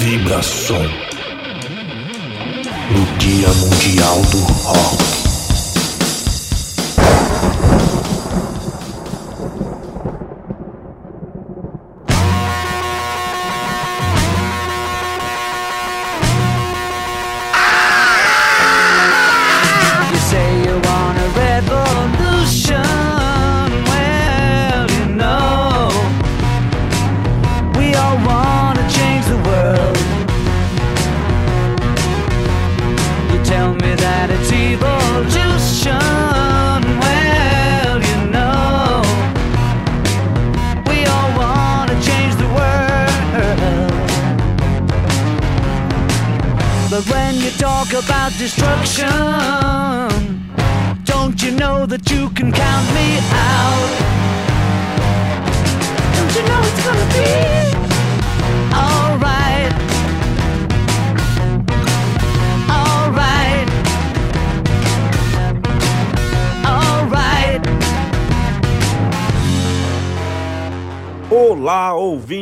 Vibração no Dia Mundial do Rock.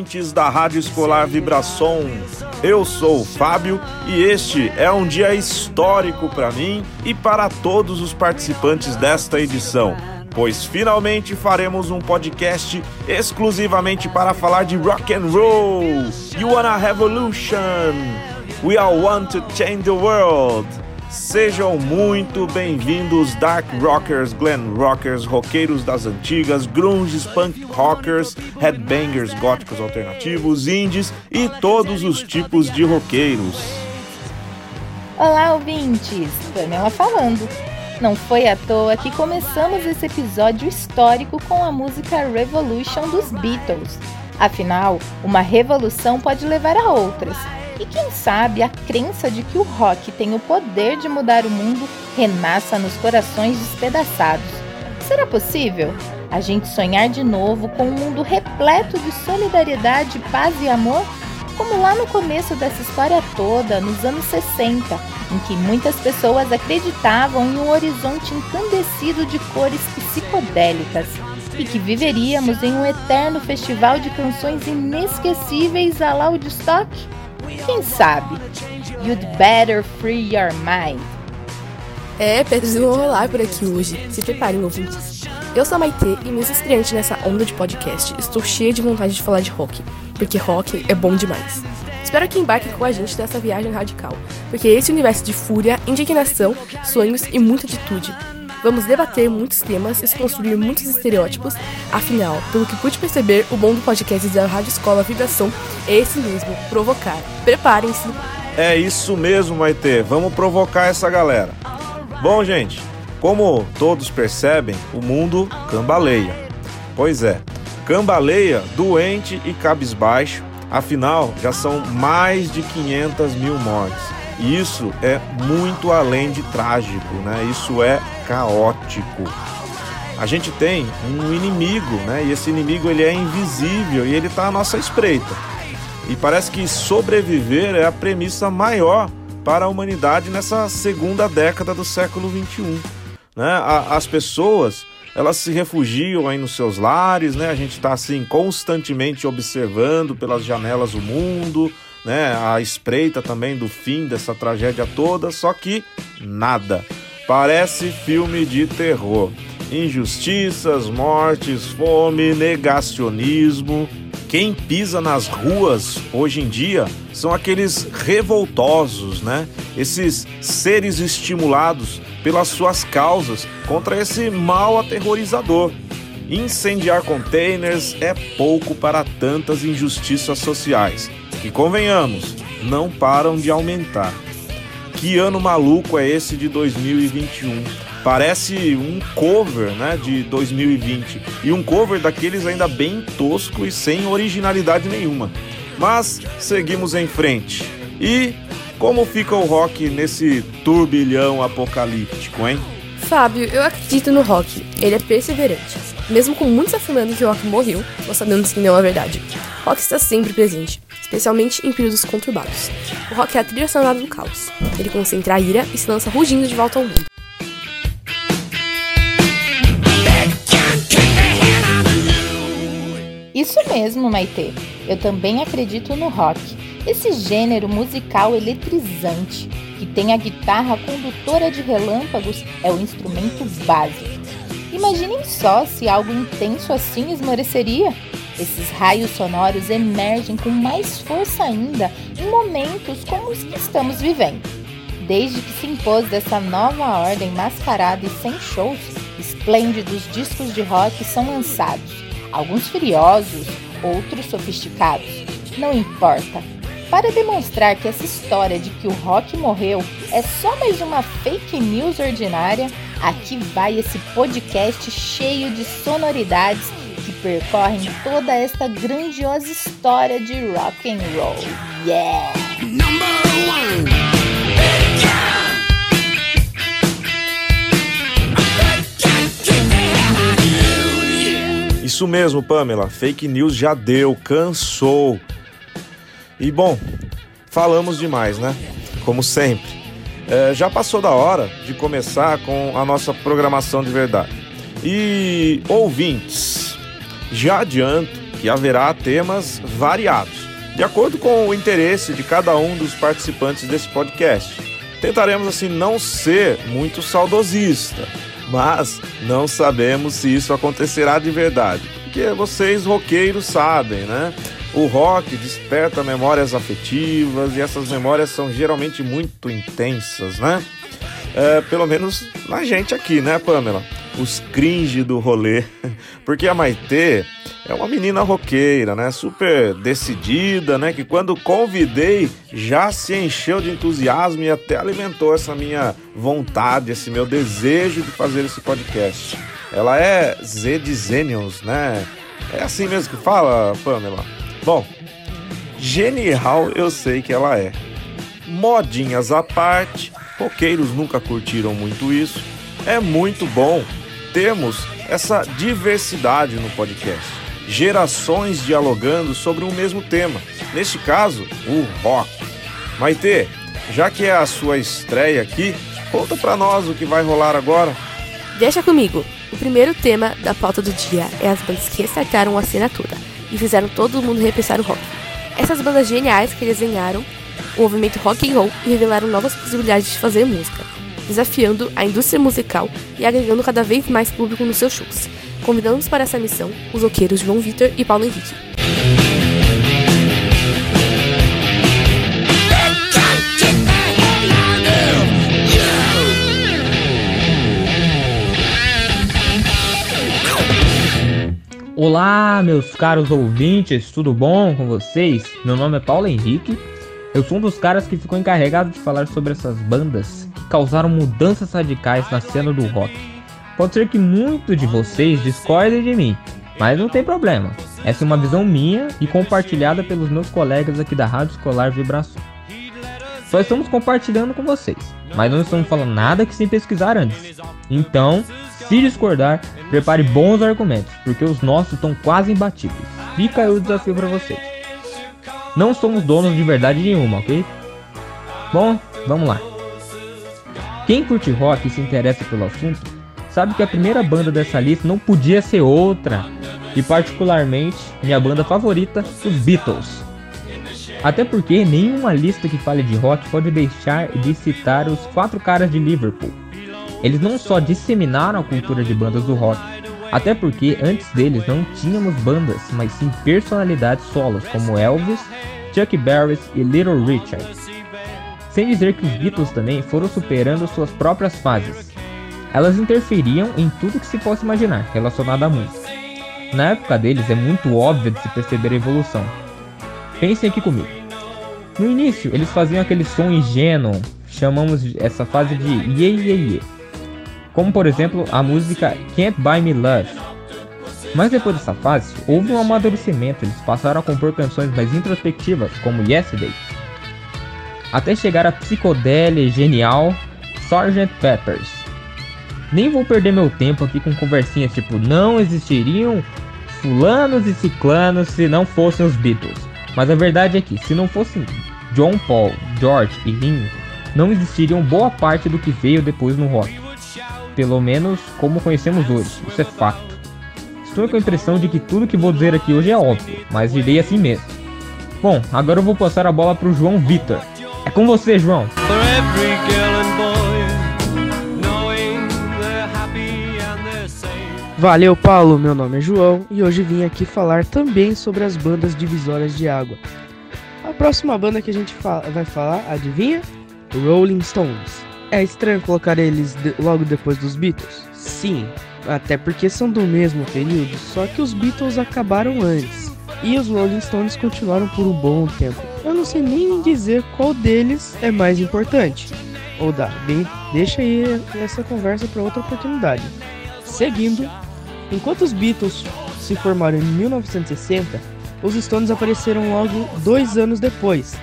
Ouvintes da Rádio Escolar Vibração. Eu sou o Fábio e este é um dia histórico para mim e para todos os participantes desta edição, pois finalmente faremos um podcast exclusivamente para falar de rock and roll. You wanna revolution? We all want to change the world. Sejam muito bem-vindos, Dark Rockers, Glam Rockers, roqueiros das antigas, grunges, punk rockers, headbangers, góticos alternativos, indies e todos os tipos de roqueiros. Olá, ouvintes! Pamela falando. Não foi à toa que começamos esse episódio histórico com a música Revolution dos Beatles. Afinal, uma revolução pode levar a outras e quem sabe a crença de que o rock tem o poder de mudar o mundo renasça nos corações despedaçados. Será possível? A gente sonhar de novo com um mundo repleto de solidariedade, paz e amor? Como lá no começo dessa história toda, nos anos 60, em que muitas pessoas acreditavam em um horizonte encandecido de cores psicodélicas e que viveríamos em um eterno festival de canções inesquecíveis a la Woodstock? Quem sabe? You'd better free your mind. É, pedras vão rolar por aqui hoje. Se preparem, ouvintes. Eu sou a Maitê e mesmo estreante nessa onda de podcast, estou cheia de vontade de falar de rock, porque rock é bom demais. Espero que embarque com a gente nessa viagem radical, porque esse universo de fúria, indignação, sonhos e muita atitude Vamos debater muitos temas e construir muitos estereótipos. Afinal, pelo que pude perceber, o bom do podcast da Rádio Escola Vibração é esse mesmo, provocar. Preparem-se. É isso mesmo, Maite. Vamos provocar essa galera. Bom, gente, como todos percebem, o mundo cambaleia. Pois é, cambaleia, doente e cabisbaixo. Afinal, já são mais de 500 mil mortes. E isso é muito além de trágico, né? Isso é caótico. A gente tem um inimigo, né? E esse inimigo ele é invisível e ele está à nossa espreita. E parece que sobreviver é a premissa maior para a humanidade nessa segunda década do século 21. Né? As pessoas elas se refugiam aí nos seus lares, né? A gente está assim constantemente observando pelas janelas o mundo, né, a espreita também do fim dessa tragédia toda, só que nada. Parece filme de terror. Injustiças, mortes, fome, negacionismo. Quem pisa nas ruas hoje em dia são aqueles revoltosos, né? Esses seres estimulados pelas suas causas contra esse mal aterrorizador. Incendiar containers é pouco para tantas injustiças sociais que, convenhamos, não param de aumentar. Que ano maluco é esse de 2021? Parece um cover, né, de 2020 e um cover daqueles ainda bem tosco e sem originalidade nenhuma. Mas seguimos em frente. E como fica o rock nesse turbilhão apocalíptico, hein? Fábio, eu acredito no rock. Ele é perseverante. Mesmo com muitos afirmando que o rock morreu, nós sabemos que não é verdade. Rock está sempre presente especialmente em períodos conturbados. O rock é a trilha sonora do caos. Ele concentra a ira e se lança rugindo de volta ao mundo. Isso mesmo, Maite. Eu também acredito no rock. Esse gênero musical eletrizante, que tem a guitarra condutora de relâmpagos, é o instrumento básico. Imaginem só se algo intenso assim esmoreceria. Esses raios sonoros emergem com mais força ainda em momentos como os que estamos vivendo. Desde que se impôs dessa nova ordem mascarada e sem shows, esplêndidos discos de rock são lançados, alguns furiosos, outros sofisticados. Não importa. Para demonstrar que essa história de que o rock morreu é só mais uma fake news ordinária, aqui vai esse podcast cheio de sonoridades que percorrem toda esta grandiosa história de rock and roll. Yeah! Isso mesmo, Pamela. Fake news já deu, cansou. E bom, falamos demais, né? Como sempre. É, já passou da hora de começar com a nossa programação de verdade. E ouvintes, já adianto que haverá temas variados, de acordo com o interesse de cada um dos participantes desse podcast. Tentaremos assim não ser muito saudosista, mas não sabemos se isso acontecerá de verdade, porque vocês roqueiros sabem, né? O rock desperta memórias afetivas e essas memórias são geralmente muito intensas, né? É, pelo menos na gente aqui, né, Pamela? Os cringe do rolê. Porque a Maitê é uma menina roqueira, né? Super decidida, né? Que quando convidei já se encheu de entusiasmo e até alimentou essa minha vontade, esse meu desejo de fazer esse podcast. Ela é Z de Zenions, né? É assim mesmo que fala, Pamela? Bom, genial eu sei que ela é. Modinhas à parte, roqueiros nunca curtiram muito isso. É muito bom termos essa diversidade no podcast. Gerações dialogando sobre o mesmo tema. Neste caso, o rock. Maitê, já que é a sua estreia aqui, conta pra nós o que vai rolar agora. Deixa comigo. O primeiro tema da pauta do dia é as bandas que restartaram a toda e fizeram todo mundo repensar o rock. Essas bandas geniais que desenharam o movimento rock and roll e revelaram novas possibilidades de fazer música, desafiando a indústria musical e agregando cada vez mais público nos seus shows. Convidamos para essa missão os roqueiros João Vitor e Paulo Henrique. Olá, meus caros ouvintes, tudo bom com vocês? Meu nome é Paulo Henrique. Eu sou um dos caras que ficou encarregado de falar sobre essas bandas que causaram mudanças radicais na cena do rock. Pode ser que muitos de vocês discordem de mim, mas não tem problema. Essa é uma visão minha e compartilhada pelos meus colegas aqui da Rádio Escolar Vibração. Só estamos compartilhando com vocês, mas não estamos falando nada que sem pesquisar antes. Então, se discordar, prepare bons argumentos, porque os nossos estão quase imbatíveis. Fica aí o desafio para vocês. Não somos donos de verdade nenhuma, ok? Bom, vamos lá. Quem curte rock e se interessa pelo assunto, sabe que a primeira banda dessa lista não podia ser outra, e particularmente minha banda favorita, os Beatles. Até porque nenhuma lista que fale de rock pode deixar de citar os quatro caras de Liverpool eles não só disseminaram a cultura de bandas do rock, até porque antes deles não tínhamos bandas, mas sim personalidades solos como Elvis, Chuck Berry e Little Richard. Sem dizer que os Beatles também foram superando suas próprias fases. Elas interferiam em tudo que se possa imaginar relacionado à música. Na época deles é muito óbvio de se perceber a evolução. Pensem aqui comigo. No início, eles faziam aquele som ingênuo, chamamos essa fase de Ye Ye Ye como por exemplo a música Can't Buy Me Love. Mas depois dessa fase, houve um amadurecimento, eles passaram a compor canções mais introspectivas, como Yesterday, até chegar a psicodélia genial Sgt. Peppers. Nem vou perder meu tempo aqui com conversinhas tipo não existiriam fulanos e ciclanos se não fossem os Beatles. Mas a verdade é que se não fossem John Paul, George e Ringo, não existiriam boa parte do que veio depois no rock pelo menos como conhecemos hoje, isso é fato. Estou com a impressão de que tudo que vou dizer aqui hoje é óbvio, mas direi assim mesmo. Bom, agora eu vou passar a bola pro João Vitor. É com você, João. Valeu, Paulo. Meu nome é João e hoje vim aqui falar também sobre as bandas divisórias de água. A próxima banda que a gente vai falar, adivinha? Rolling Stones. É estranho colocar eles de logo depois dos Beatles? Sim, até porque são do mesmo período, só que os Beatles acabaram antes. E os Rolling Stones continuaram por um bom tempo. Eu não sei nem dizer qual deles é mais importante. Ou dá, bem, deixa aí essa conversa para outra oportunidade. Seguindo, enquanto os Beatles se formaram em 1960, os Stones apareceram logo dois anos depois.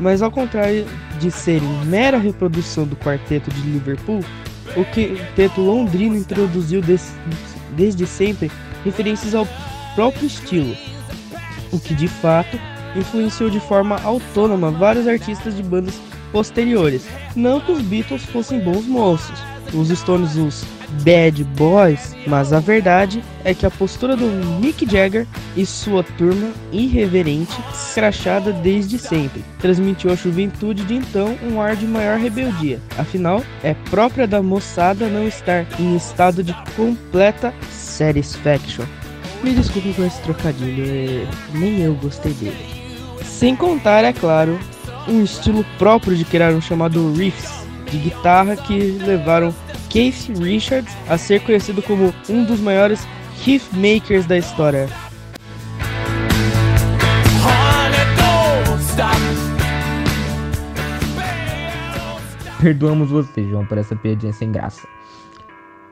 Mas ao contrário de serem mera reprodução do quarteto de Liverpool, o quinteto londrino introduziu desde sempre referências ao próprio estilo, o que de fato influenciou de forma autônoma vários artistas de bandas posteriores. Não que os Beatles fossem bons moços, os Stones os bad boys, mas a verdade é que a postura do Mick Jagger e sua turma irreverente, escrachada desde sempre, transmitiu à juventude de então um ar de maior rebeldia. Afinal, é própria da moçada não estar em estado de completa satisfaction. Me desculpe com esse trocadilho, é, nem eu gostei dele. Sem contar, é claro, um estilo próprio de criar um chamado riffs de guitarra que levaram Keith Richards a ser conhecido como um dos maiores riff makers da história. Perdoamos você, João, por essa piadinha sem graça.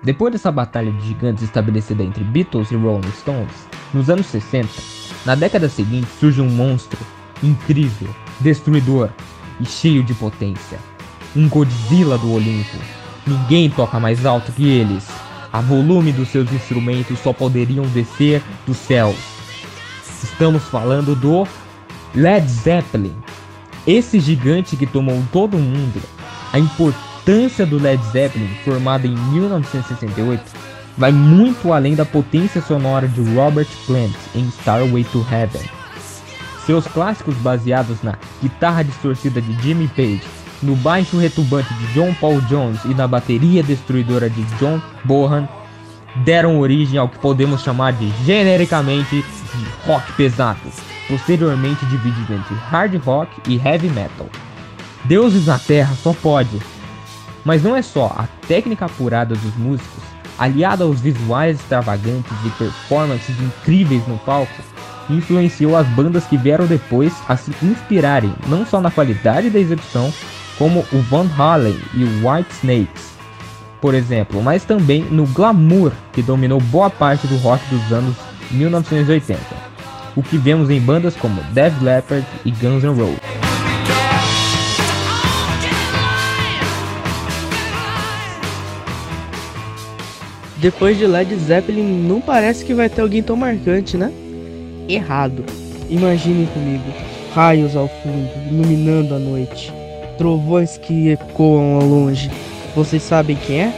Depois dessa batalha de gigantes estabelecida entre Beatles e Rolling Stones, nos anos 60, na década seguinte surge um monstro incrível, destruidor e cheio de potência. Um Godzilla do Olimpo. Ninguém toca mais alto que eles. A volume dos seus instrumentos só poderiam descer dos céus. Estamos falando do Led Zeppelin. Esse gigante que tomou todo o mundo. A importância do Led Zeppelin, formado em 1968, vai muito além da potência sonora de Robert Plant em Starway to Heaven. Seus clássicos baseados na guitarra distorcida de Jimmy Page, no baixo retumbante de John Paul Jones e na bateria destruidora de John Bohan deram origem ao que podemos chamar de genericamente de rock pesado, posteriormente dividido entre hard rock e heavy metal. Deuses na Terra só pode. Mas não é só a técnica apurada dos músicos, aliada aos visuais extravagantes e performances incríveis no palco, influenciou as bandas que vieram depois a se inspirarem não só na qualidade da execução, como o Van Halen e o White Snakes, por exemplo, mas também no glamour que dominou boa parte do rock dos anos 1980, o que vemos em bandas como Def Leppard e Guns N' Roses. Depois de Led Zeppelin, não parece que vai ter alguém tão marcante, né? Errado. Imaginem comigo, raios ao fundo, iluminando a noite trovões que ecoam ao longe. Vocês sabem quem é?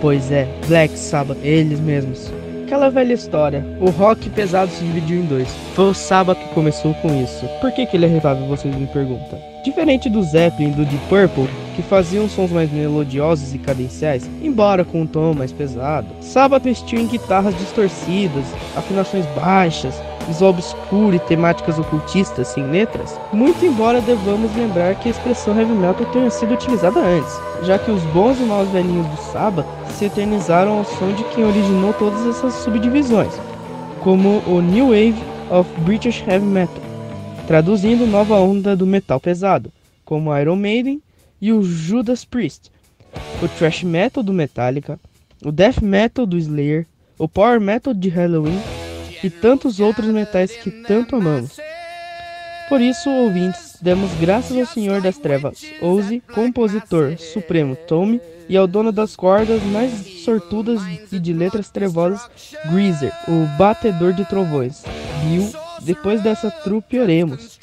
Pois é, Black Sabbath, eles mesmos. Aquela velha história, o rock pesado se dividiu em dois. Foi o Sabbath que começou com isso. Por que, que ele é revável, vocês me perguntam? Diferente do Zeppelin e do Deep Purple, que faziam sons mais melodiosos e cadenciais, embora com um tom mais pesado, Sabbath investiu em guitarras distorcidas, afinações baixas, obscuro e temáticas ocultistas sem letras, muito embora devamos lembrar que a expressão heavy metal tenha sido utilizada antes, já que os bons e maus velhinhos do Sabbath se eternizaram ao som de quem originou todas essas subdivisões, como o New Wave of British Heavy Metal, traduzindo nova onda do metal pesado, como Iron Maiden e o Judas Priest, o thrash metal do Metallica, o death metal do Slayer, o power metal de Halloween e tantos outros metais que tanto amamos. Por isso, ouvintes, demos graças ao Senhor das Trevas, Ouse, compositor supremo Tommy, e ao dono das cordas mais sortudas e de letras trevosas, Greaser, o batedor de trovões. Bill, depois dessa trupe oremos.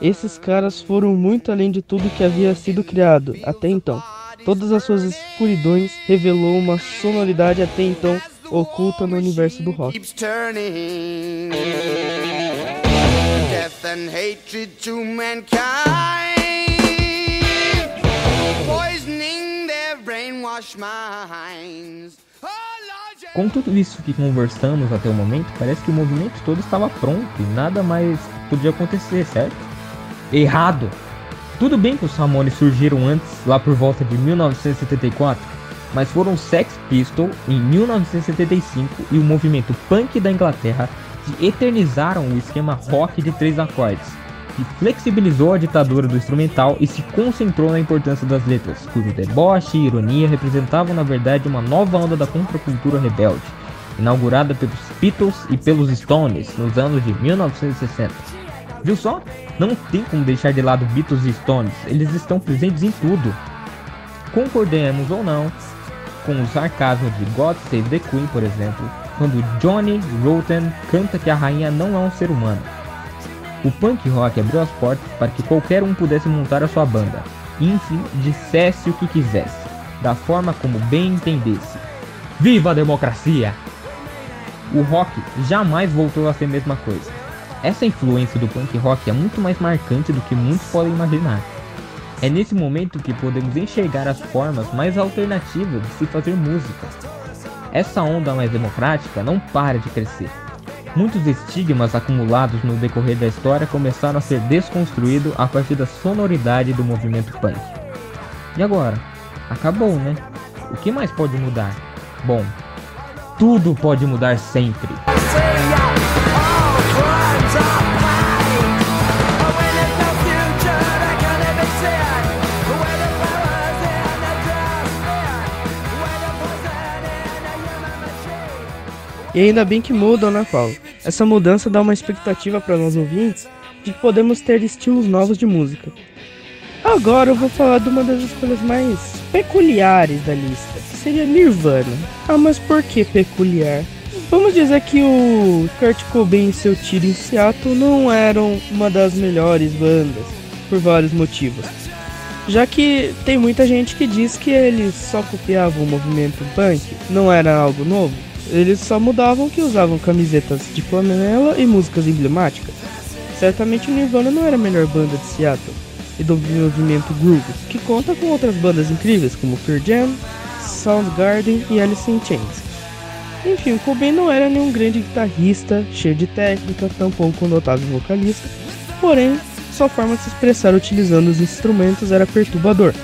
Esses caras foram muito além de tudo que havia sido criado até então. Todas as suas escuridões revelou uma sonoridade até então oculta no universo do rock. death and hatred to mankind, poisoning their brainwashed minds. Oh. Com tudo isso que conversamos até o momento, parece que o movimento todo estava pronto e nada mais podia acontecer, certo? Errado! Tudo bem que os Ramones surgiram antes, lá por volta de 1974, mas foram Sex Pistols em 1975 e o movimento punk da Inglaterra que eternizaram o esquema rock de três acordes, que flexibilizou a ditadura do instrumental e se concentrou na importância das letras, cujo deboche e ironia representavam na verdade uma nova onda da contracultura rebelde, inaugurada pelos Beatles e pelos Stones nos anos de 1960. Viu só? Não tem como deixar de lado Beatles e Stones, eles estão presentes em tudo. Concordemos ou não com o sarcasmo de God Save the Queen, por exemplo, quando Johnny Rotten canta que a rainha não é um ser humano. O punk rock abriu as portas para que qualquer um pudesse montar a sua banda, e enfim, dissesse o que quisesse, da forma como bem entendesse. Viva a democracia! O rock jamais voltou a ser a mesma coisa. Essa influência do punk rock é muito mais marcante do que muitos podem imaginar. É nesse momento que podemos enxergar as formas mais alternativas de se fazer música. Essa onda mais democrática não para de crescer. Muitos estigmas acumulados no decorrer da história começaram a ser desconstruídos a partir da sonoridade do movimento punk. E agora? Acabou, né? O que mais pode mudar? Bom, tudo pode mudar sempre. E ainda bem que mudam, né, Paulo? Essa mudança dá uma expectativa para nós ouvintes de que podemos ter estilos novos de música. Agora eu vou falar de uma das escolhas mais peculiares da lista, que seria Nirvana. Ah, mas por que peculiar? Vamos dizer que o Kurt Cobain e seu tiro em Seattle não eram uma das melhores bandas, por vários motivos. Já que tem muita gente que diz que eles só copiavam o movimento punk, não era algo novo. Eles só mudavam que usavam camisetas de flanela e músicas emblemáticas. Certamente o Nirvana não era a melhor banda de Seattle e do movimento groove, que conta com outras bandas incríveis como Pearl Jam, Soundgarden e Alice in Chains. Enfim, Cobain não era nenhum grande guitarrista, cheio de técnica, tampouco um notável vocalista, porém, sua forma de se expressar utilizando os instrumentos era perturbador.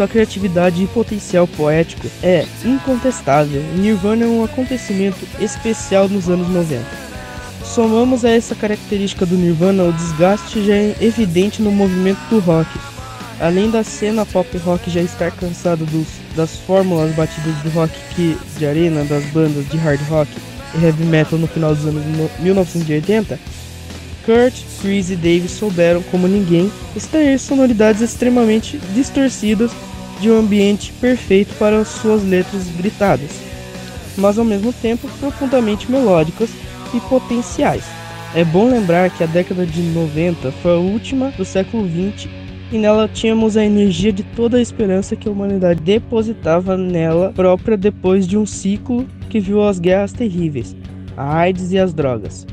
Sua criatividade e potencial poético é incontestável. Nirvana é um acontecimento especial nos anos 90. Somamos a essa característica do Nirvana o desgaste já é evidente no movimento do rock. Além da cena pop rock já estar cansada dos, das fórmulas batidas do rock que, de arena das bandas de hard rock e heavy metal no final dos anos 1980, Kurt, Chris e Dave souberam, como ninguém, extrair sonoridades extremamente distorcidas de um ambiente perfeito para suas letras gritadas, mas ao mesmo tempo profundamente melódicas e potenciais. É bom lembrar que a década de 90 foi a última do século 20 e nela tínhamos a energia de toda a esperança que a humanidade depositava nela própria depois de um ciclo que viu as guerras terríveis, a AIDS e as drogas.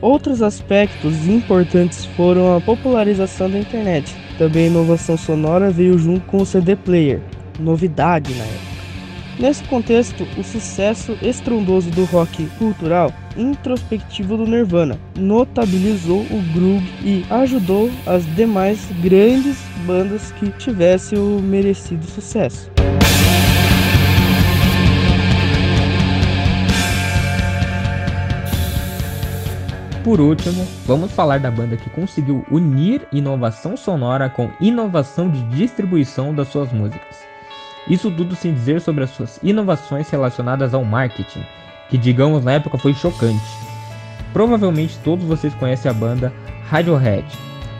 Outros aspectos importantes foram a popularização da internet. Também a inovação sonora veio junto com o CD player, novidade na época. Nesse contexto, o sucesso estrondoso do rock cultural introspectivo do Nirvana notabilizou o groove e ajudou as demais grandes bandas que tivessem o merecido sucesso. Por último, vamos falar da banda que conseguiu unir inovação sonora com inovação de distribuição das suas músicas. Isso tudo sem dizer sobre as suas inovações relacionadas ao marketing, que digamos na época foi chocante. Provavelmente todos vocês conhecem a banda Radiohead,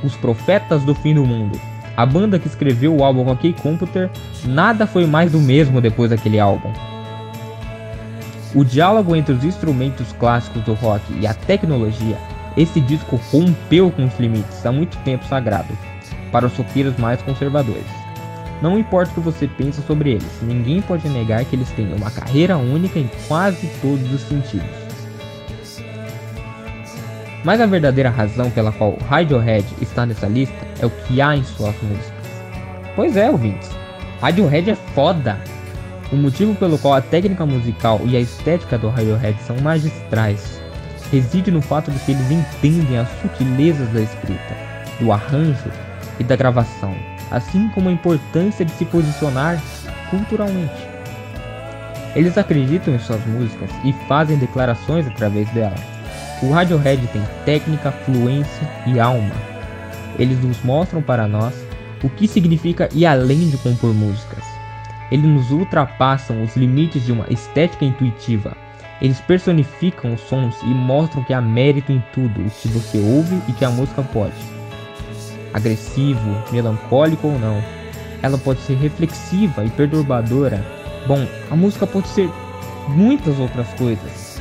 os profetas do fim do mundo. A banda que escreveu o álbum OK Computer, nada foi mais do mesmo depois daquele álbum. O diálogo entre os instrumentos clássicos do rock e a tecnologia, esse disco rompeu com os limites há muito tempo sagrado para os roqueiros mais conservadores. Não importa o que você pensa sobre eles, ninguém pode negar que eles têm uma carreira única em quase todos os sentidos. Mas a verdadeira razão pela qual Radiohead está nessa lista é o que há em suas músicas. Pois é, ouvintes, Radiohead é foda. O motivo pelo qual a técnica musical e a estética do Radiohead são magistrais reside no fato de que eles entendem as sutilezas da escrita, do arranjo e da gravação, assim como a importância de se posicionar culturalmente. Eles acreditam em suas músicas e fazem declarações através delas. O Radiohead tem técnica, fluência e alma. Eles nos mostram para nós o que significa ir além de compor músicas. Eles nos ultrapassam os limites de uma estética intuitiva. Eles personificam os sons e mostram que há mérito em tudo o que você ouve e que a música pode. Agressivo, melancólico ou não, ela pode ser reflexiva e perturbadora. Bom, a música pode ser muitas outras coisas.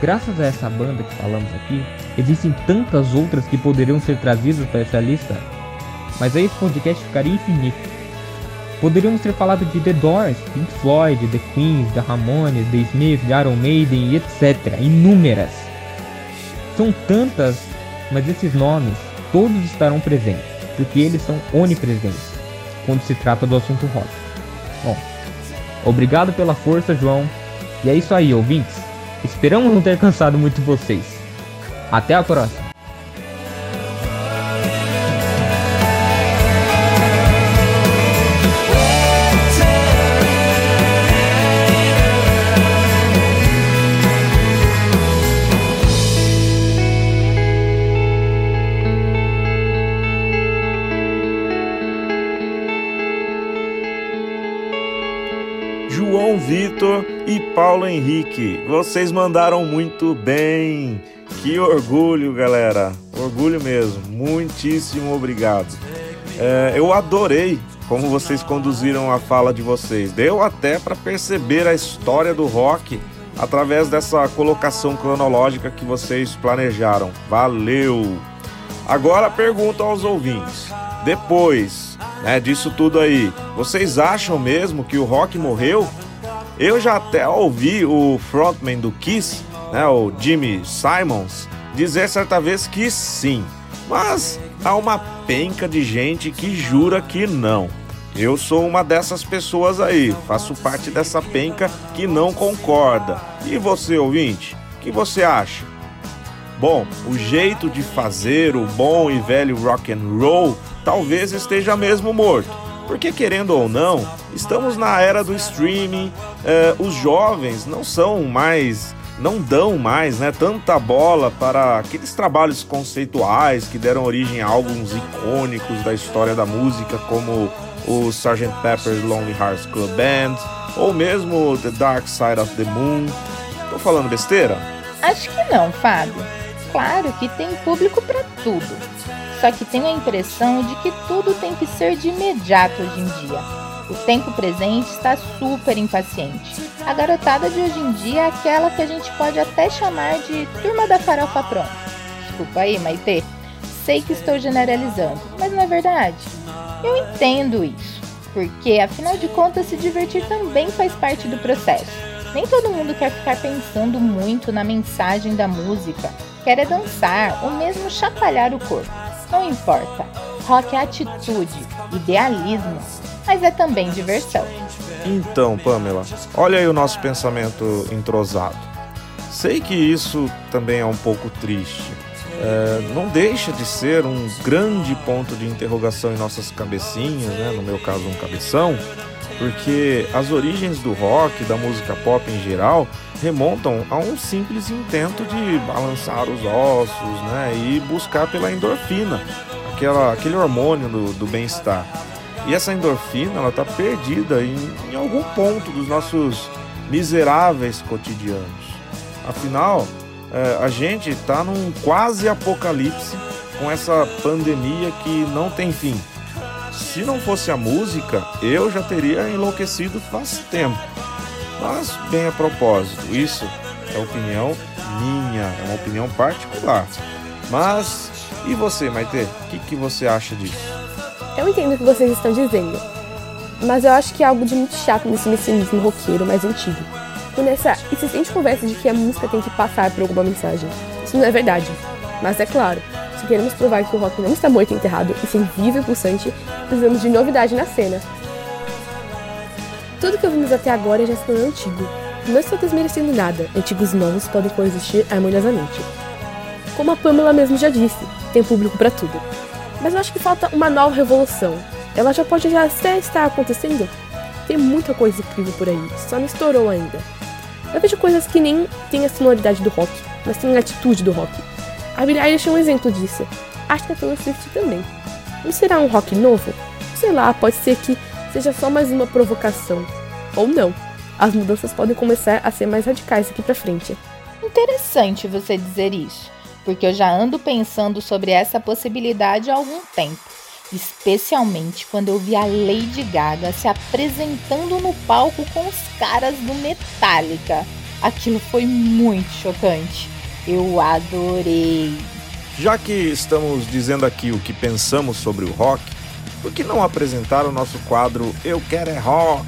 Graças a essa banda que falamos aqui, existem tantas outras que poderiam ser trazidas para essa lista, mas aí esse podcast ficaria infinito. Poderíamos ter falado de The Doors, Pink Floyd, The Queens, The Ramones, The Smiths, The Iron Maiden etc. Inúmeras. São tantas, mas esses nomes todos estarão presentes, porque eles são onipresentes quando se trata do assunto rock. Bom, obrigado pela força, João. E é isso aí, ouvintes. Esperamos não ter cansado muito vocês. Até a próxima. Henrique. Vocês mandaram muito bem. Que orgulho, galera. Orgulho mesmo. Muitíssimo obrigado. É, eu adorei como vocês conduziram a fala de vocês. Deu até para perceber a história do rock através dessa colocação cronológica que vocês planejaram. Valeu! Agora pergunto aos ouvintes. Depois né, disso tudo aí, vocês acham mesmo que o rock morreu? Eu já até ouvi o frontman do Kiss, né, o Jimmy Simons, dizer certa vez que sim, mas há uma penca de gente que jura que não. Eu sou uma dessas pessoas aí, faço parte dessa penca que não concorda. E você, ouvinte, o que você acha? Bom, o jeito de fazer o bom e velho rock and roll talvez esteja mesmo morto. Porque querendo ou não, estamos na era do streaming, eh, os jovens não são mais, não dão mais né, tanta bola para aqueles trabalhos conceituais que deram origem a álbuns icônicos da história da música, como o Sgt. Pepper's Lonely Hearts Club Band, ou mesmo The Dark Side of the Moon. Tô falando besteira? Acho que não, Fábio. Claro que tem público para tudo. Só que tenho a impressão de que tudo tem que ser de imediato hoje em dia. O tempo presente está super impaciente. A garotada de hoje em dia é aquela que a gente pode até chamar de turma da farofa pronta. Desculpa aí, Maitê. Sei que estou generalizando, mas não é verdade. Eu entendo isso, porque afinal de contas se divertir também faz parte do processo. Nem todo mundo quer ficar pensando muito na mensagem da música, quer é dançar ou mesmo chacoalhar o corpo. Não importa, rock é atitude, idealismo, mas é também diversão. Então, Pamela, olha aí o nosso pensamento entrosado. Sei que isso também é um pouco triste. É, não deixa de ser um grande ponto de interrogação em nossas cabecinhas, né? no meu caso, um cabeção, porque as origens do rock, da música pop em geral, remontam a um simples intento de balançar os ossos né? e buscar pela endorfina, aquela, aquele hormônio do, do bem-estar. E essa endorfina está perdida em, em algum ponto dos nossos miseráveis cotidianos. Afinal, é, a gente está num quase apocalipse com essa pandemia que não tem fim. Se não fosse a música, eu já teria enlouquecido faz tempo. Mas, bem a propósito, isso é opinião minha, é uma opinião particular. Mas, e você, Maite? O que, que você acha disso? Eu entendo o que vocês estão dizendo, mas eu acho que é algo de muito chato nesse messianismo roqueiro mais antigo. E nessa insistente conversa de que a música tem que passar por alguma mensagem. Isso não é verdade. Mas é claro, se queremos provar que o rock não está morto e enterrado, e sim vivo e pulsante, precisamos de novidade na cena. Tudo que ouvimos até agora já se tornou antigo. Não estou desmerecendo nada, antigos novos podem coexistir harmoniosamente. Como a Pamela mesmo já disse, tem público para tudo. Mas eu acho que falta uma nova revolução. Ela já pode já até estar acontecendo. Tem muita coisa incrível por aí, só não estourou ainda. Eu vejo coisas que nem têm a sonoridade do rock, mas têm a atitude do rock. A Billie Eilish é um exemplo disso. Acho que a Taylor Swift também. Não será um rock novo? Sei lá, pode ser que seja só mais uma provocação. Ou não. As mudanças podem começar a ser mais radicais aqui pra frente. Interessante você dizer isso, porque eu já ando pensando sobre essa possibilidade há algum tempo. Especialmente quando eu vi a Lady Gaga se apresentando no palco com os caras do Metallica. Aquilo foi muito chocante. Eu adorei. Já que estamos dizendo aqui o que pensamos sobre o rock, por que não apresentar o nosso quadro Eu Quero é Rock?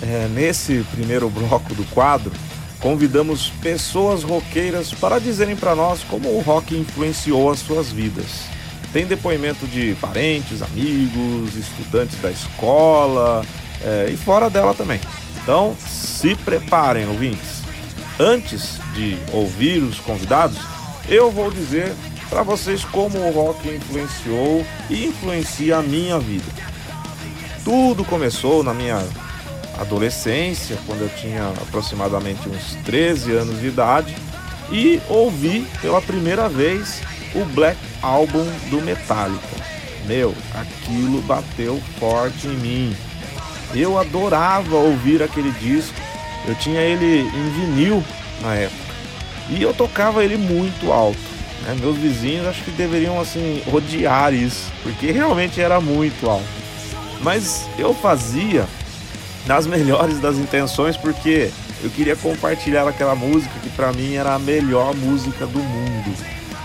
É, nesse primeiro bloco do quadro, convidamos pessoas roqueiras para dizerem para nós como o rock influenciou as suas vidas. Tem depoimento de parentes, amigos, estudantes da escola é, e fora dela também. Então, se preparem, ouvintes. Antes de ouvir os convidados, eu vou dizer para vocês como o rock influenciou e influencia a minha vida. Tudo começou na minha adolescência, quando eu tinha aproximadamente uns 13 anos de idade, e ouvi pela primeira vez o Black Album do Metallica. Meu, aquilo bateu forte em mim. Eu adorava ouvir aquele disco. Eu tinha ele em vinil na época. E eu tocava ele muito alto. Né? Meus vizinhos acho que deveriam assim odiar isso, porque realmente era muito alto. Mas eu fazia nas melhores das intenções, porque eu queria compartilhar aquela música que para mim era a melhor música do mundo.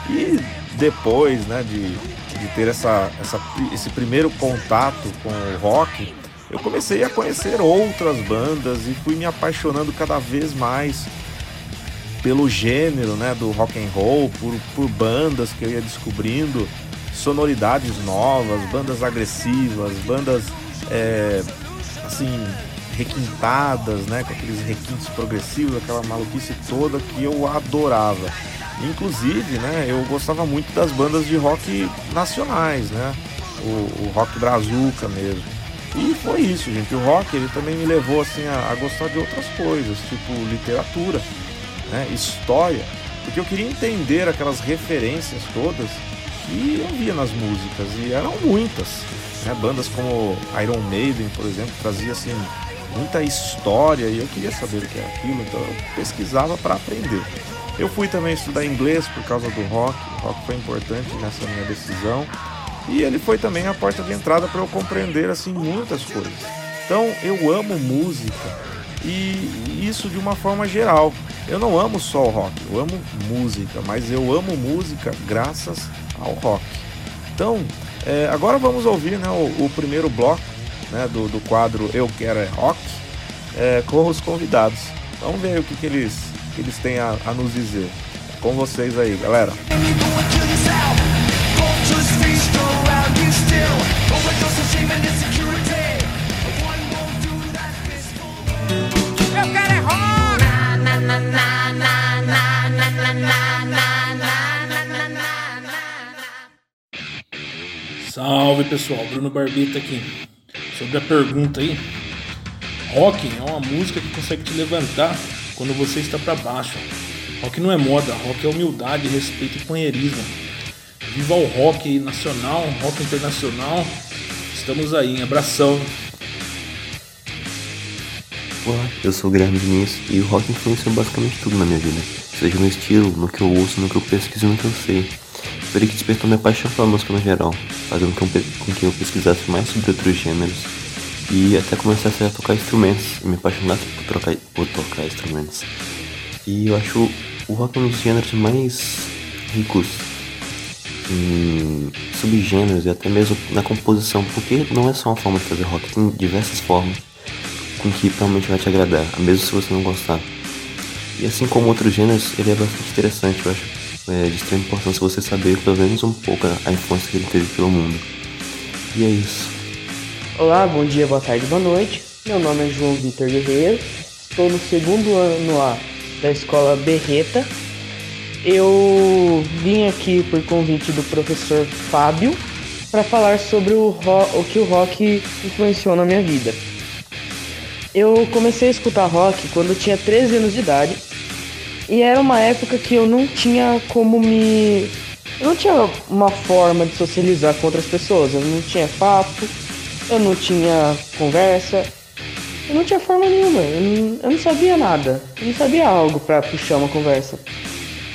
E depois, né, de, de ter essa, essa, esse primeiro contato com o rock, eu comecei a conhecer outras bandas e fui me apaixonando cada vez mais pelo gênero, né, do rock and roll, por, por bandas que eu ia descobrindo, sonoridades novas, bandas agressivas, bandas é, assim requintadas, né, com aqueles requintes progressivos, aquela maluquice toda que eu adorava. Inclusive, né, eu gostava muito das bandas de rock nacionais, né, o, o rock brazuca mesmo. E foi isso, gente. O rock ele também me levou assim a, a gostar de outras coisas, tipo literatura, né, história, porque eu queria entender aquelas referências todas que eu via nas músicas e eram muitas. Né? Bandas como Iron Maiden, por exemplo, trazia assim muita história e eu queria saber o que era aquilo, então eu pesquisava para aprender. Eu fui também estudar inglês por causa do rock, o rock foi importante nessa minha decisão e ele foi também a porta de entrada para eu compreender assim muitas coisas. Então eu amo música e isso de uma forma geral. Eu não amo só o rock, eu amo música, mas eu amo música graças ao rock. Então, é, agora vamos ouvir né, o, o primeiro bloco né, do, do quadro Eu Quero é Rock é, com os convidados. Vamos ver o que, que, eles, que eles têm a, a nos dizer. Com vocês aí, galera. Eu Salve pessoal, Bruno Barbita aqui. Sobre a pergunta aí, rock é uma música que consegue te levantar quando você está para baixo. Rock não é moda, rock é humildade, respeito e companheirismo. Viva o rock nacional, rock internacional. Estamos aí, abração. Olá, eu sou o Guilherme Diniz e o rock influenciou basicamente tudo na minha vida. Seja no estilo, no que eu ouço, no que eu pesquiso e no que eu sei. Foi que despertou minha paixão pela música no geral, fazendo com que eu pesquisasse mais sobre outros gêneros e até começasse a tocar instrumentos e me apaixonasse por, trocar, por tocar instrumentos. E eu acho o rock um dos gêneros mais ricos em subgêneros e até mesmo na composição, porque não é só uma forma de fazer rock, tem diversas formas com que realmente vai te agradar, mesmo se você não gostar. E assim como outros gêneros, ele é bastante interessante, eu acho é de extrema importância você saber pelo menos um pouco a infância que ele teve pelo mundo. E é isso. Olá, bom dia, boa tarde, boa noite. Meu nome é João Vitor Guerreiro, estou no segundo ano A da escola Berreta. Eu vim aqui por convite do professor Fábio para falar sobre o, rock, o que o rock influenciou na minha vida. Eu comecei a escutar rock quando eu tinha 13 anos de idade e era uma época que eu não tinha como me. Eu não tinha uma forma de socializar com outras pessoas, eu não tinha papo, eu não tinha conversa, eu não tinha forma nenhuma, eu não, eu não sabia nada, eu não sabia algo para puxar uma conversa.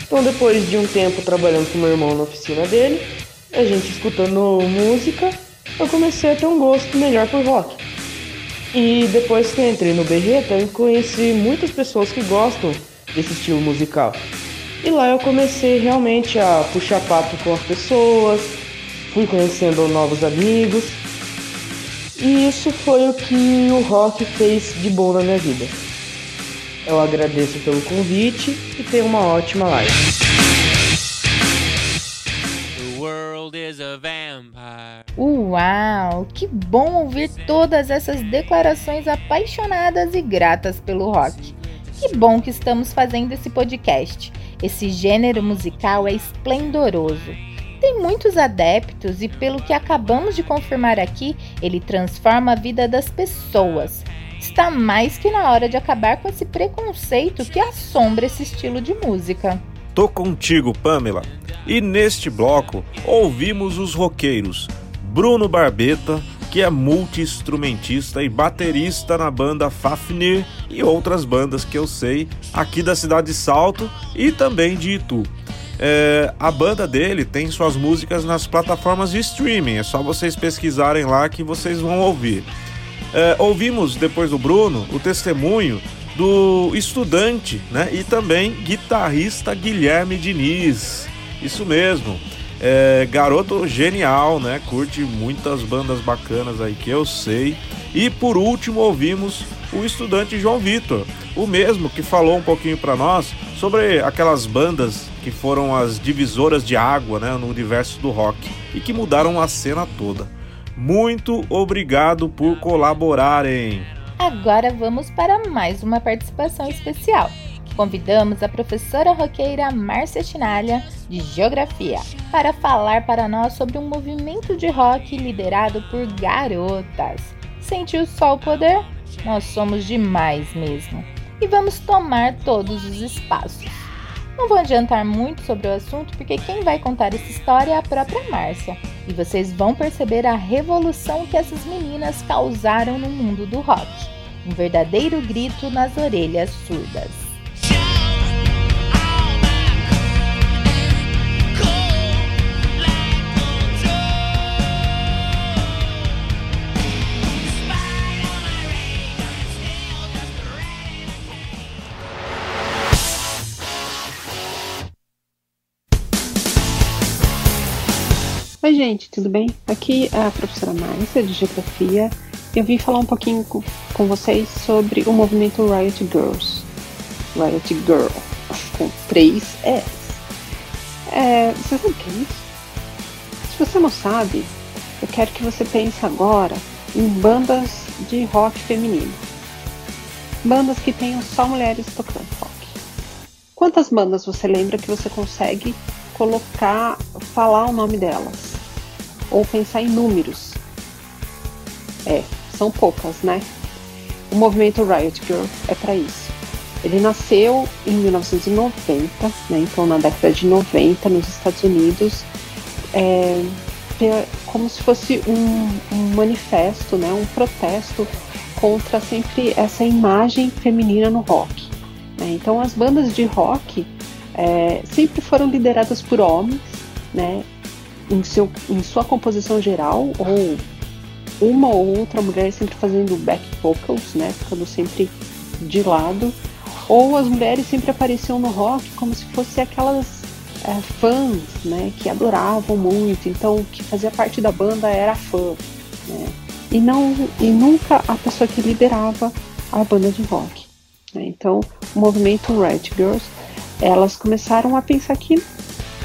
Então, depois de um tempo trabalhando com meu irmão na oficina dele, a gente escutando música, eu comecei a ter um gosto melhor por rock. E depois que eu entrei no Berreta, eu conheci muitas pessoas que gostam desse estilo musical. E lá eu comecei realmente a puxar papo com as pessoas, fui conhecendo novos amigos e isso foi o que o rock fez de bom na minha vida. Eu agradeço pelo convite e tenha uma ótima live. Uau, que bom ouvir todas essas declarações apaixonadas e gratas pelo rock. Que bom que estamos fazendo esse podcast. Esse gênero musical é esplendoroso tem muitos adeptos e, pelo que acabamos de confirmar aqui, ele transforma a vida das pessoas. Está mais que na hora de acabar com esse preconceito que assombra esse estilo de música. Tô contigo, Pamela. E neste bloco ouvimos os roqueiros Bruno Barbeta, que é multi-instrumentista e baterista na banda Fafnir e outras bandas que eu sei aqui da cidade de Salto e também de Itu. É, a banda dele tem suas músicas nas plataformas de streaming, é só vocês pesquisarem lá que vocês vão ouvir. É, ouvimos depois do Bruno o testemunho do estudante né, e também guitarrista Guilherme Diniz. Isso mesmo. É, garoto genial, né? Curte muitas bandas bacanas aí que eu sei. E por último ouvimos o estudante João Vitor, o mesmo que falou um pouquinho para nós sobre aquelas bandas que foram as divisoras de água né, no universo do rock e que mudaram a cena toda. Muito obrigado por colaborarem. Agora vamos para mais uma participação especial. Convidamos a professora roqueira Márcia Chinalha, de Geografia, para falar para nós sobre um movimento de rock liderado por garotas. Sentiu só o poder? Nós somos demais mesmo. E vamos tomar todos os espaços. Não vou adiantar muito sobre o assunto porque quem vai contar essa história é a própria Márcia. E vocês vão perceber a revolução que essas meninas causaram no mundo do rock. Um verdadeiro grito nas orelhas surdas. Oi, gente, tudo bem? Aqui é a professora Márcia, de Geografia. Eu vim falar um pouquinho com, com vocês sobre o movimento Riot Girls. Riot Girl, com três S. É, você sabe o que é isso? Se você não sabe, eu quero que você pense agora em bandas de rock feminino. Bandas que tenham só mulheres tocando rock. Quantas bandas você lembra que você consegue colocar, falar o nome delas? Ou pensar em números. É, são poucas, né? O movimento Riot Girl é para isso. Ele nasceu em 1990, né, então na década de 90 nos Estados Unidos, é, como se fosse um, um manifesto, né, um protesto contra sempre essa imagem feminina no rock. Né? Então as bandas de rock é, sempre foram lideradas por homens, né? Em, seu, em sua composição geral, ou uma ou outra mulher sempre fazendo back vocals, né, ficando sempre de lado, ou as mulheres sempre apareciam no rock como se fossem aquelas é, fãs, né, que adoravam muito, então que fazia parte da banda era fã, né, e não e nunca a pessoa que liderava a banda de rock. Né, então, o movimento Red Girls, elas começaram a pensar que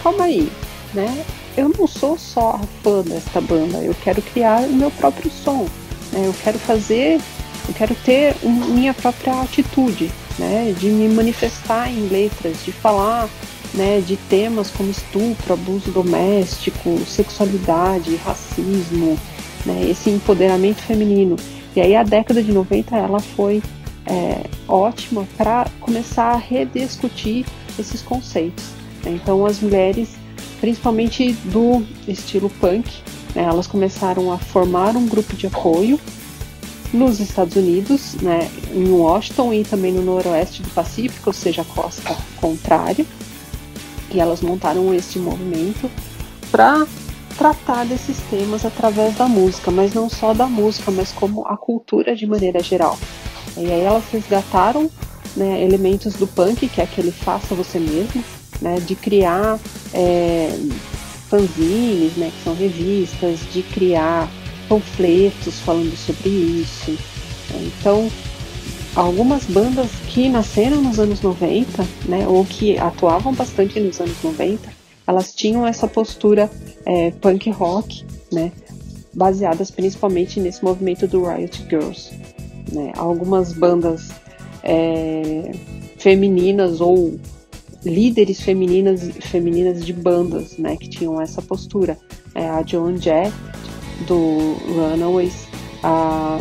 calma aí, né? Eu não sou só fã desta banda, eu quero criar o meu próprio som, né? Eu quero fazer, eu quero ter um, minha própria atitude, né? De me manifestar em letras, de falar né, de temas como estupro, abuso doméstico, sexualidade, racismo, né, esse empoderamento feminino. E aí a década de 90 ela foi é, ótima para começar a rediscutir esses conceitos. Né? Então as mulheres, principalmente do estilo punk, né, elas começaram a formar um grupo de apoio nos Estados Unidos, né, em Washington e também no noroeste do Pacífico, ou seja, a costa contrária. E elas montaram este movimento para tratar desses temas através da música, mas não só da música, mas como a cultura de maneira geral. E aí elas resgataram né, elementos do punk, que é aquele faça você mesmo, né, de criar é, fanzines, né, que são revistas, de criar panfletos falando sobre isso. Então, algumas bandas que nasceram nos anos 90, né, ou que atuavam bastante nos anos 90, elas tinham essa postura é, punk rock, né, baseadas principalmente nesse movimento do Riot Girls né? Algumas bandas é, femininas ou líderes femininas, femininas de bandas, né, que tinham essa postura. É, a Joan Jett do Runaways, a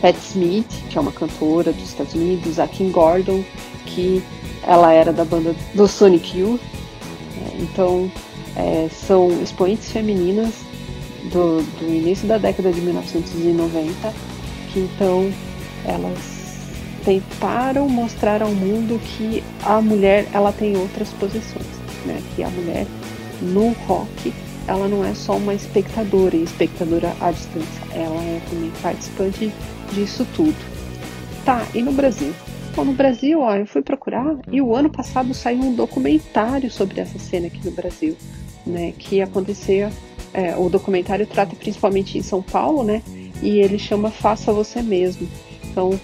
Pat Smith, que é uma cantora dos Estados Unidos, a Kim Gordon, que ela era da banda do Sonic Youth. É, então, é, são expoentes femininas do, do início da década de 1990 então elas tentaram mostrar ao mundo que a mulher ela tem outras posições, né? Que a mulher no rock ela não é só uma espectadora e espectadora à distância, ela é também participante disso tudo. Tá, e no Brasil? Bom, no Brasil, ó, eu fui procurar e o ano passado saiu um documentário sobre essa cena aqui no Brasil, né? Que acontecia, é, o documentário trata principalmente em São Paulo, né? e ele chama Faça Você Mesmo. Então,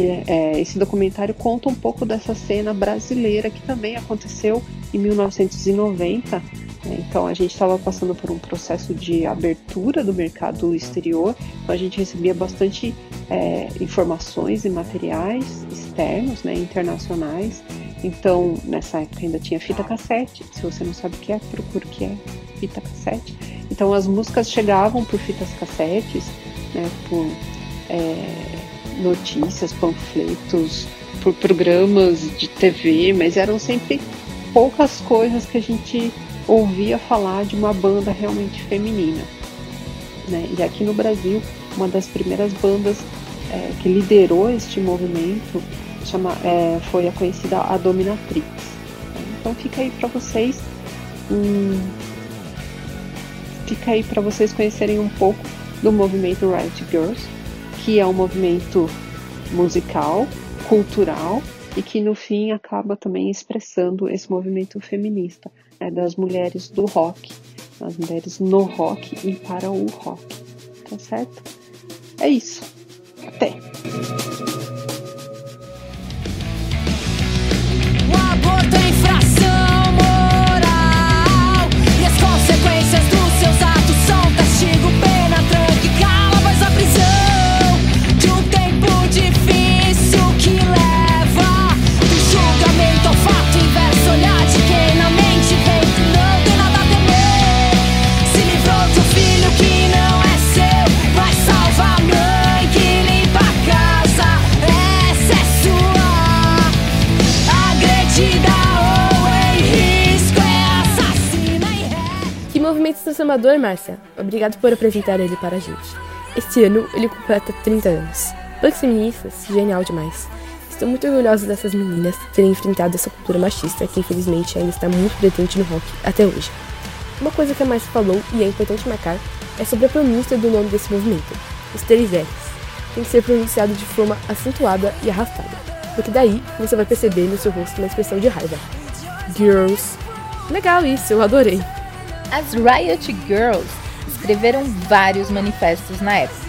é, esse documentário conta um pouco dessa cena brasileira que também aconteceu em 1990. Né? Então, a gente estava passando por um processo de abertura do mercado exterior, então a gente recebia bastante é, informações e materiais externos, né, internacionais. Então, nessa época ainda tinha fita cassete. Se você não sabe o que é, procure o que é fita cassete. Então, as músicas chegavam por fitas cassetes né, por é, notícias, panfletos, por programas de TV, mas eram sempre poucas coisas que a gente ouvia falar de uma banda realmente feminina. Né? E aqui no Brasil, uma das primeiras bandas é, que liderou este movimento chama, é, foi a conhecida A Dominatrix. Então fica aí para vocês, hum, fica aí para vocês conhecerem um pouco do movimento Riot Girls, que é um movimento musical, cultural e que no fim acaba também expressando esse movimento feminista né, das mulheres do rock, das mulheres no rock e para o rock. Tá certo? É isso. Até! O aborto é transformador, Márcia. Obrigado por apresentar ele para a gente. Este ano ele completa 30 anos. Punks feministas, genial demais. Estou muito orgulhosa dessas meninas terem enfrentado essa cultura machista que infelizmente ainda está muito presente no rock até hoje. Uma coisa que a Márcia falou e é importante marcar é sobre a pronúncia do nome desse movimento. Os três. Tem que ser pronunciado de forma acentuada e arrastada, porque daí você vai perceber no seu rosto uma expressão de raiva. Girls. Legal isso, eu adorei. As Riot Girls escreveram vários manifestos na época,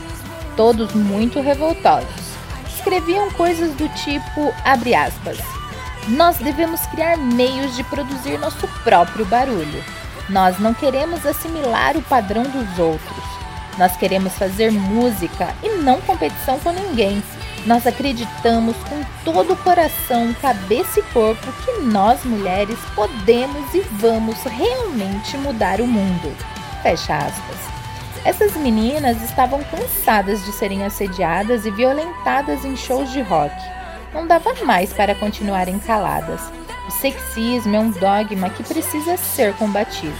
todos muito revoltosos. Escreviam coisas do tipo, abre aspas, Nós devemos criar meios de produzir nosso próprio barulho. Nós não queremos assimilar o padrão dos outros. Nós queremos fazer música e não competição com ninguém. Nós acreditamos com todo o coração, cabeça e corpo que nós mulheres podemos e vamos realmente mudar o mundo. Fecha aspas. Essas meninas estavam cansadas de serem assediadas e violentadas em shows de rock. Não dava mais para continuarem caladas. O sexismo é um dogma que precisa ser combatido.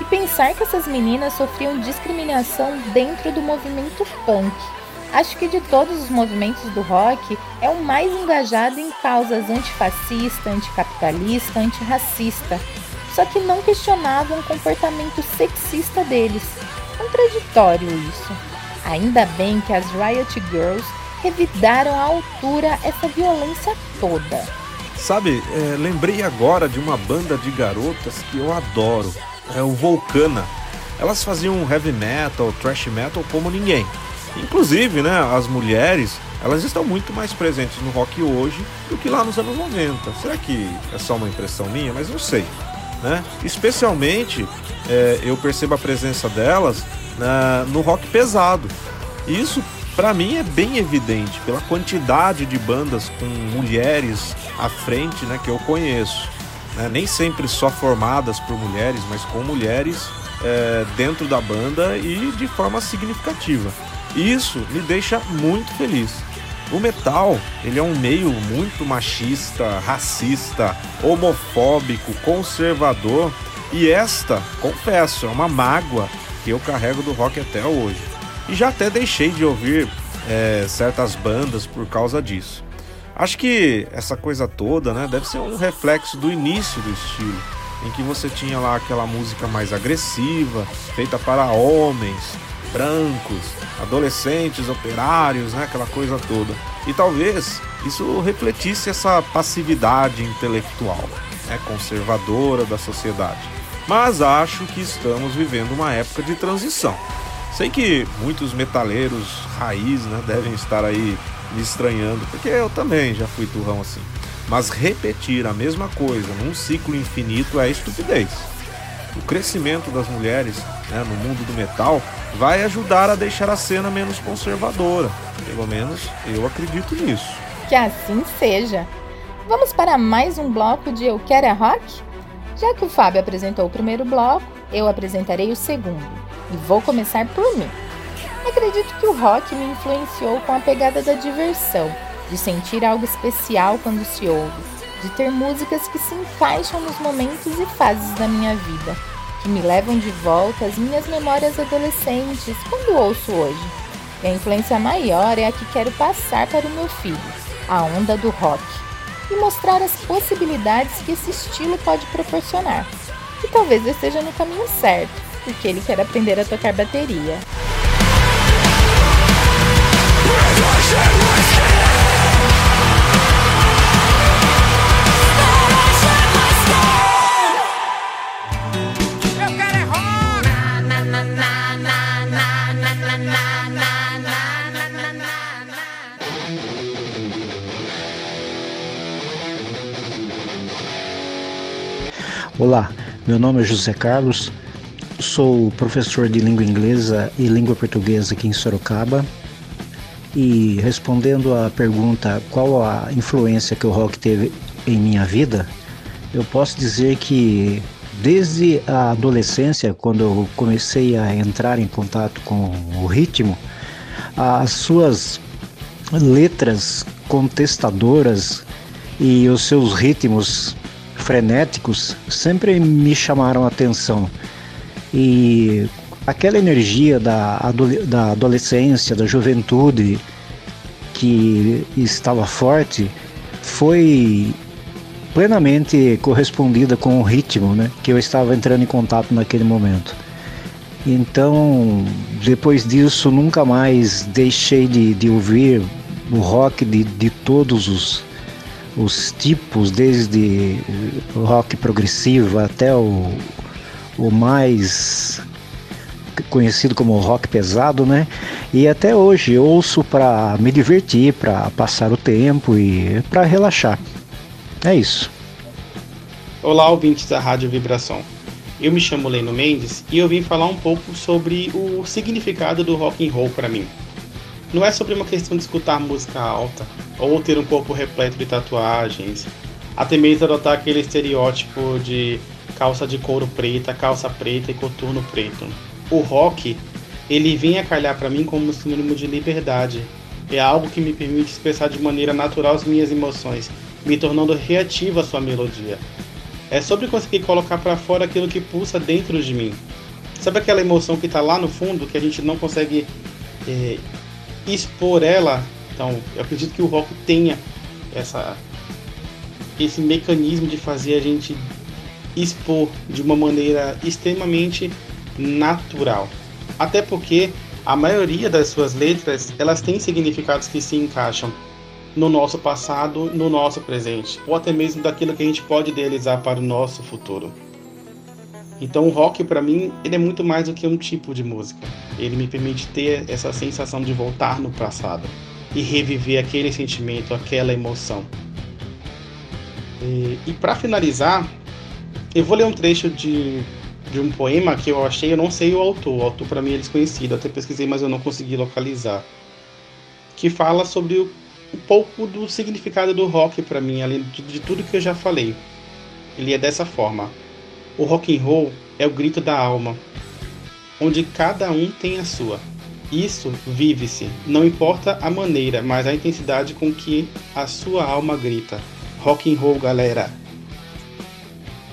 E pensar que essas meninas sofriam discriminação dentro do movimento punk. Acho que de todos os movimentos do rock é o mais engajado em causas antifascista, anticapitalista, antirracista. Só que não questionavam o comportamento sexista deles. Contraditório isso. Ainda bem que as Riot Girls revidaram à altura essa violência toda. Sabe, é, lembrei agora de uma banda de garotas que eu adoro. É o Volcana. Elas faziam heavy metal, thrash metal como ninguém. Inclusive, né, as mulheres, elas estão muito mais presentes no rock hoje do que lá nos anos 90. Será que é só uma impressão minha? Mas não sei. Né? Especialmente é, eu percebo a presença delas né, no rock pesado. Isso para mim é bem evidente pela quantidade de bandas com mulheres à frente né, que eu conheço. Né? Nem sempre só formadas por mulheres, mas com mulheres é, dentro da banda e de forma significativa. Isso me deixa muito feliz. O metal, ele é um meio muito machista, racista, homofóbico, conservador, e esta, confesso, é uma mágoa que eu carrego do rock até hoje. E já até deixei de ouvir é, certas bandas por causa disso. Acho que essa coisa toda, né, deve ser um reflexo do início do estilo, em que você tinha lá aquela música mais agressiva, feita para homens, brancos, adolescentes, operários, né, aquela coisa toda. E talvez isso refletisse essa passividade intelectual, né, conservadora da sociedade. Mas acho que estamos vivendo uma época de transição. Sei que muitos metaleiros raiz né, devem estar aí me estranhando, porque eu também já fui turrão assim. Mas repetir a mesma coisa num ciclo infinito é estupidez. O crescimento das mulheres né, no mundo do metal vai ajudar a deixar a cena menos conservadora. Pelo menos eu acredito nisso. Que assim seja. Vamos para mais um bloco de Eu Quero é Rock? Já que o Fábio apresentou o primeiro bloco, eu apresentarei o segundo. E vou começar por mim. Acredito que o rock me influenciou com a pegada da diversão, de sentir algo especial quando se ouve, de ter músicas que se encaixam nos momentos e fases da minha vida, que me levam de volta às minhas memórias adolescentes quando ouço hoje. E a influência maior é a que quero passar para o meu filho, a onda do rock, e mostrar as possibilidades que esse estilo pode proporcionar. E talvez eu esteja no caminho certo, porque ele quer aprender a tocar bateria. Olá, meu nome é José Carlos, sou professor de língua inglesa e língua portuguesa aqui em Sorocaba. E respondendo à pergunta qual a influência que o rock teve em minha vida, eu posso dizer que desde a adolescência, quando eu comecei a entrar em contato com o ritmo, as suas letras contestadoras e os seus ritmos frenéticos sempre me chamaram a atenção. E aquela energia da, da adolescência, da juventude que estava forte foi plenamente correspondida com o ritmo né, que eu estava entrando em contato naquele momento. Então, depois disso, nunca mais deixei de, de ouvir o rock de, de todos os, os tipos, desde o rock progressivo até o, o mais conhecido como rock pesado, né? E até hoje ouço para me divertir, para passar o tempo e para relaxar. É isso. Olá, ouvintes da Rádio Vibração. Eu me chamo Leno Mendes e eu vim falar um pouco sobre o significado do rock and roll para mim. Não é sobre uma questão de escutar música alta ou ter um corpo repleto de tatuagens, até mesmo adotar aquele estereótipo de calça de couro preta, calça preta e coturno preto. O rock, ele vem a calhar para mim como um sinônimo de liberdade. É algo que me permite expressar de maneira natural as minhas emoções, me tornando reativa a sua melodia. É sobre conseguir colocar para fora aquilo que pulsa dentro de mim. Sabe aquela emoção que está lá no fundo, que a gente não consegue é, expor ela? Então, eu acredito que o rock tenha essa, esse mecanismo de fazer a gente expor de uma maneira extremamente natural. Até porque a maioria das suas letras, elas têm significados que se encaixam no nosso passado, no nosso presente, ou até mesmo daquilo que a gente pode idealizar para o nosso futuro. Então o rock para mim, ele é muito mais do que um tipo de música. Ele me permite ter essa sensação de voltar no passado e reviver aquele sentimento, aquela emoção. E, e para finalizar, eu vou ler um trecho de, de um poema que eu achei, eu não sei o autor, o autor para mim é desconhecido, até pesquisei, mas eu não consegui localizar. Que fala sobre o, um pouco do significado do rock para mim, além de, de tudo que eu já falei. Ele é dessa forma: O rock and roll é o grito da alma, onde cada um tem a sua. Isso vive-se, não importa a maneira, mas a intensidade com que a sua alma grita. Rock and roll, galera.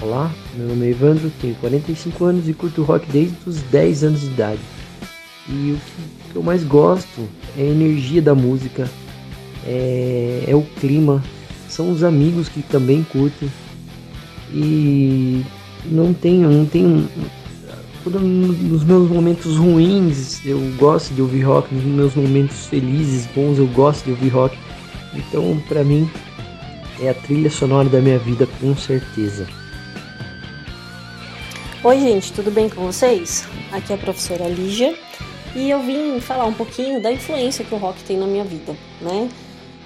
Olá, meu nome é Evandro, tenho 45 anos e curto rock desde os 10 anos de idade. E o que eu mais gosto é a energia da música, é, é o clima, são os amigos que também curtem. E não tenho, não tenho. Nos meus momentos ruins eu gosto de ouvir rock, nos meus momentos felizes, bons eu gosto de ouvir rock. Então, pra mim, é a trilha sonora da minha vida com certeza. Oi, gente, tudo bem com vocês? Aqui é a professora Lígia e eu vim falar um pouquinho da influência que o rock tem na minha vida, né?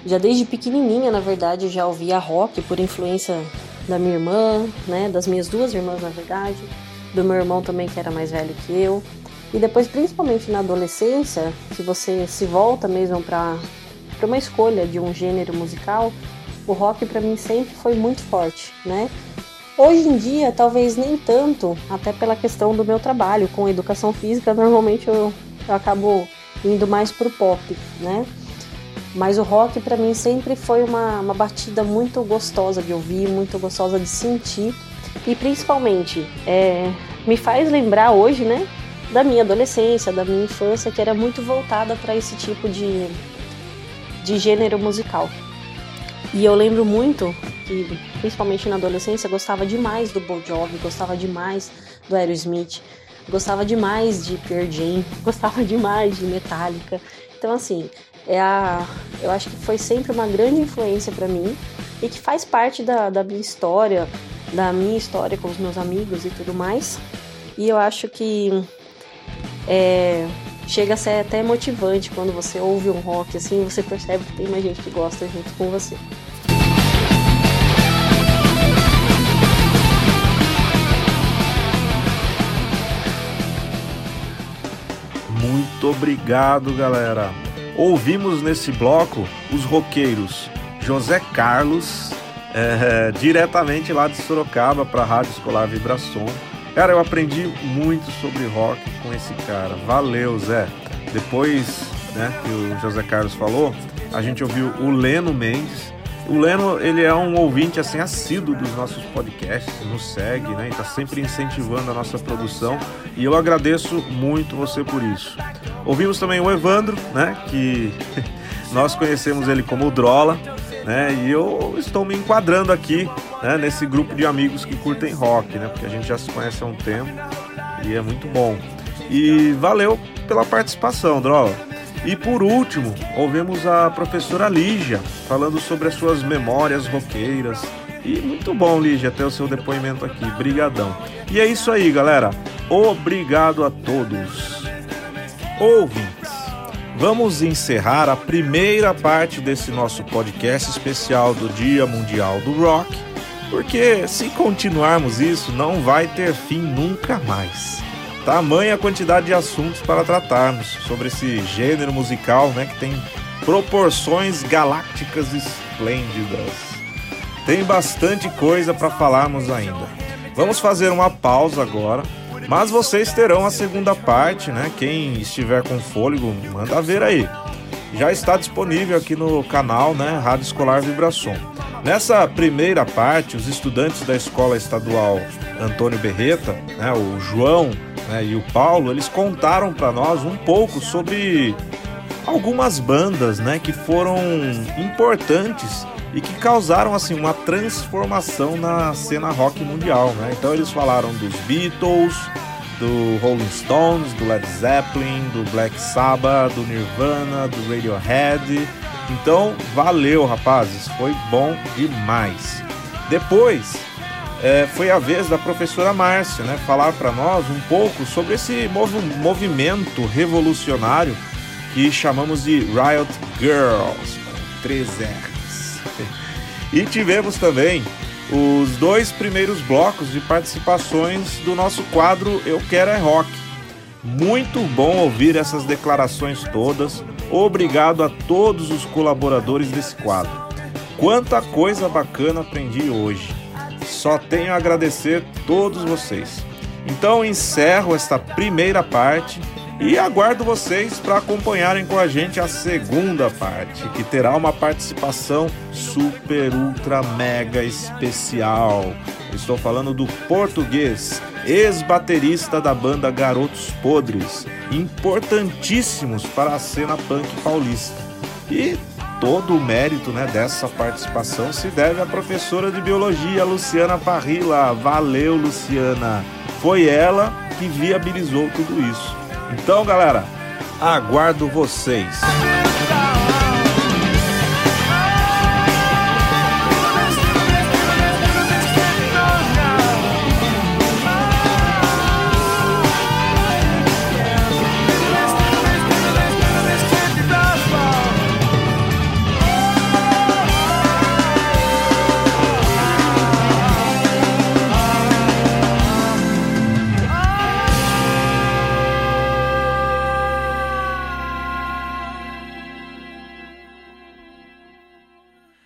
Já desde pequenininha, na verdade, já ouvia rock por influência da minha irmã, né? Das minhas duas irmãs, na verdade, do meu irmão também, que era mais velho que eu. E depois, principalmente na adolescência, que você se volta mesmo para uma escolha de um gênero musical, o rock para mim sempre foi muito forte, né? Hoje em dia, talvez nem tanto, até pela questão do meu trabalho com educação física, normalmente eu, eu acabo indo mais pro pop, né? Mas o rock para mim sempre foi uma, uma batida muito gostosa de ouvir, muito gostosa de sentir e principalmente é, me faz lembrar hoje, né, da minha adolescência, da minha infância, que era muito voltada para esse tipo de, de gênero musical. E eu lembro muito que, principalmente na adolescência, gostava demais do Bon Jovi, gostava demais do Aerosmith, gostava demais de Pearl Jam, gostava demais de Metallica. Então, assim, é a, eu acho que foi sempre uma grande influência para mim e que faz parte da, da minha história, da minha história com os meus amigos e tudo mais. E eu acho que é, chega a ser até motivante quando você ouve um rock assim, você percebe que tem mais gente que gosta junto com você. Muito obrigado, galera. Ouvimos nesse bloco os roqueiros José Carlos, é, diretamente lá de Sorocaba para a Rádio Escolar Vibração. Cara, eu aprendi muito sobre rock com esse cara. Valeu, Zé. Depois né, que o José Carlos falou, a gente ouviu o Leno Mendes. O Leno, ele é um ouvinte assim assíduo dos nossos podcasts, nos segue, né? E tá sempre incentivando a nossa produção. E eu agradeço muito você por isso. Ouvimos também o Evandro, né? Que nós conhecemos ele como Drola, né? E eu estou me enquadrando aqui, né? Nesse grupo de amigos que curtem rock, né? Porque a gente já se conhece há um tempo e é muito bom. E valeu pela participação, Drola. E por último, ouvimos a professora Lígia falando sobre as suas memórias roqueiras. E muito bom, Lígia, ter o seu depoimento aqui. Brigadão. E é isso aí, galera. Obrigado a todos. Ouvintes, vamos encerrar a primeira parte desse nosso podcast especial do Dia Mundial do Rock, porque se continuarmos isso, não vai ter fim nunca mais. Tamanha quantidade de assuntos para tratarmos sobre esse gênero musical, né, que tem proporções galácticas esplêndidas. Tem bastante coisa para falarmos ainda. Vamos fazer uma pausa agora, mas vocês terão a segunda parte, né? Quem estiver com fôlego, manda ver aí. Já está disponível aqui no canal, né? Rádio Escolar Vibração. Nessa primeira parte, os estudantes da Escola Estadual Antônio Berreta, né, o João né, e o Paulo, eles contaram para nós um pouco sobre algumas bandas né, que foram importantes e que causaram assim uma transformação na cena rock mundial, né? Então eles falaram dos Beatles, do Rolling Stones, do Led Zeppelin, do Black Sabbath, do Nirvana, do Radiohead. Então valeu, rapazes, foi bom demais. Depois é, foi a vez da professora Márcia, né, falar para nós um pouco sobre esse mov movimento revolucionário que chamamos de Riot Girls, três R. E tivemos também os dois primeiros blocos de participações do nosso quadro Eu Quero é Rock. Muito bom ouvir essas declarações todas. Obrigado a todos os colaboradores desse quadro. Quanta coisa bacana aprendi hoje. Só tenho a agradecer todos vocês. Então encerro esta primeira parte e aguardo vocês para acompanharem com a gente a segunda parte, que terá uma participação super, ultra, mega especial. Estou falando do português, ex-baterista da banda Garotos Podres, importantíssimos para a cena punk paulista. E todo o mérito né, dessa participação se deve à professora de biologia, Luciana Parrila. Valeu, Luciana! Foi ela que viabilizou tudo isso. Então, galera, aguardo vocês.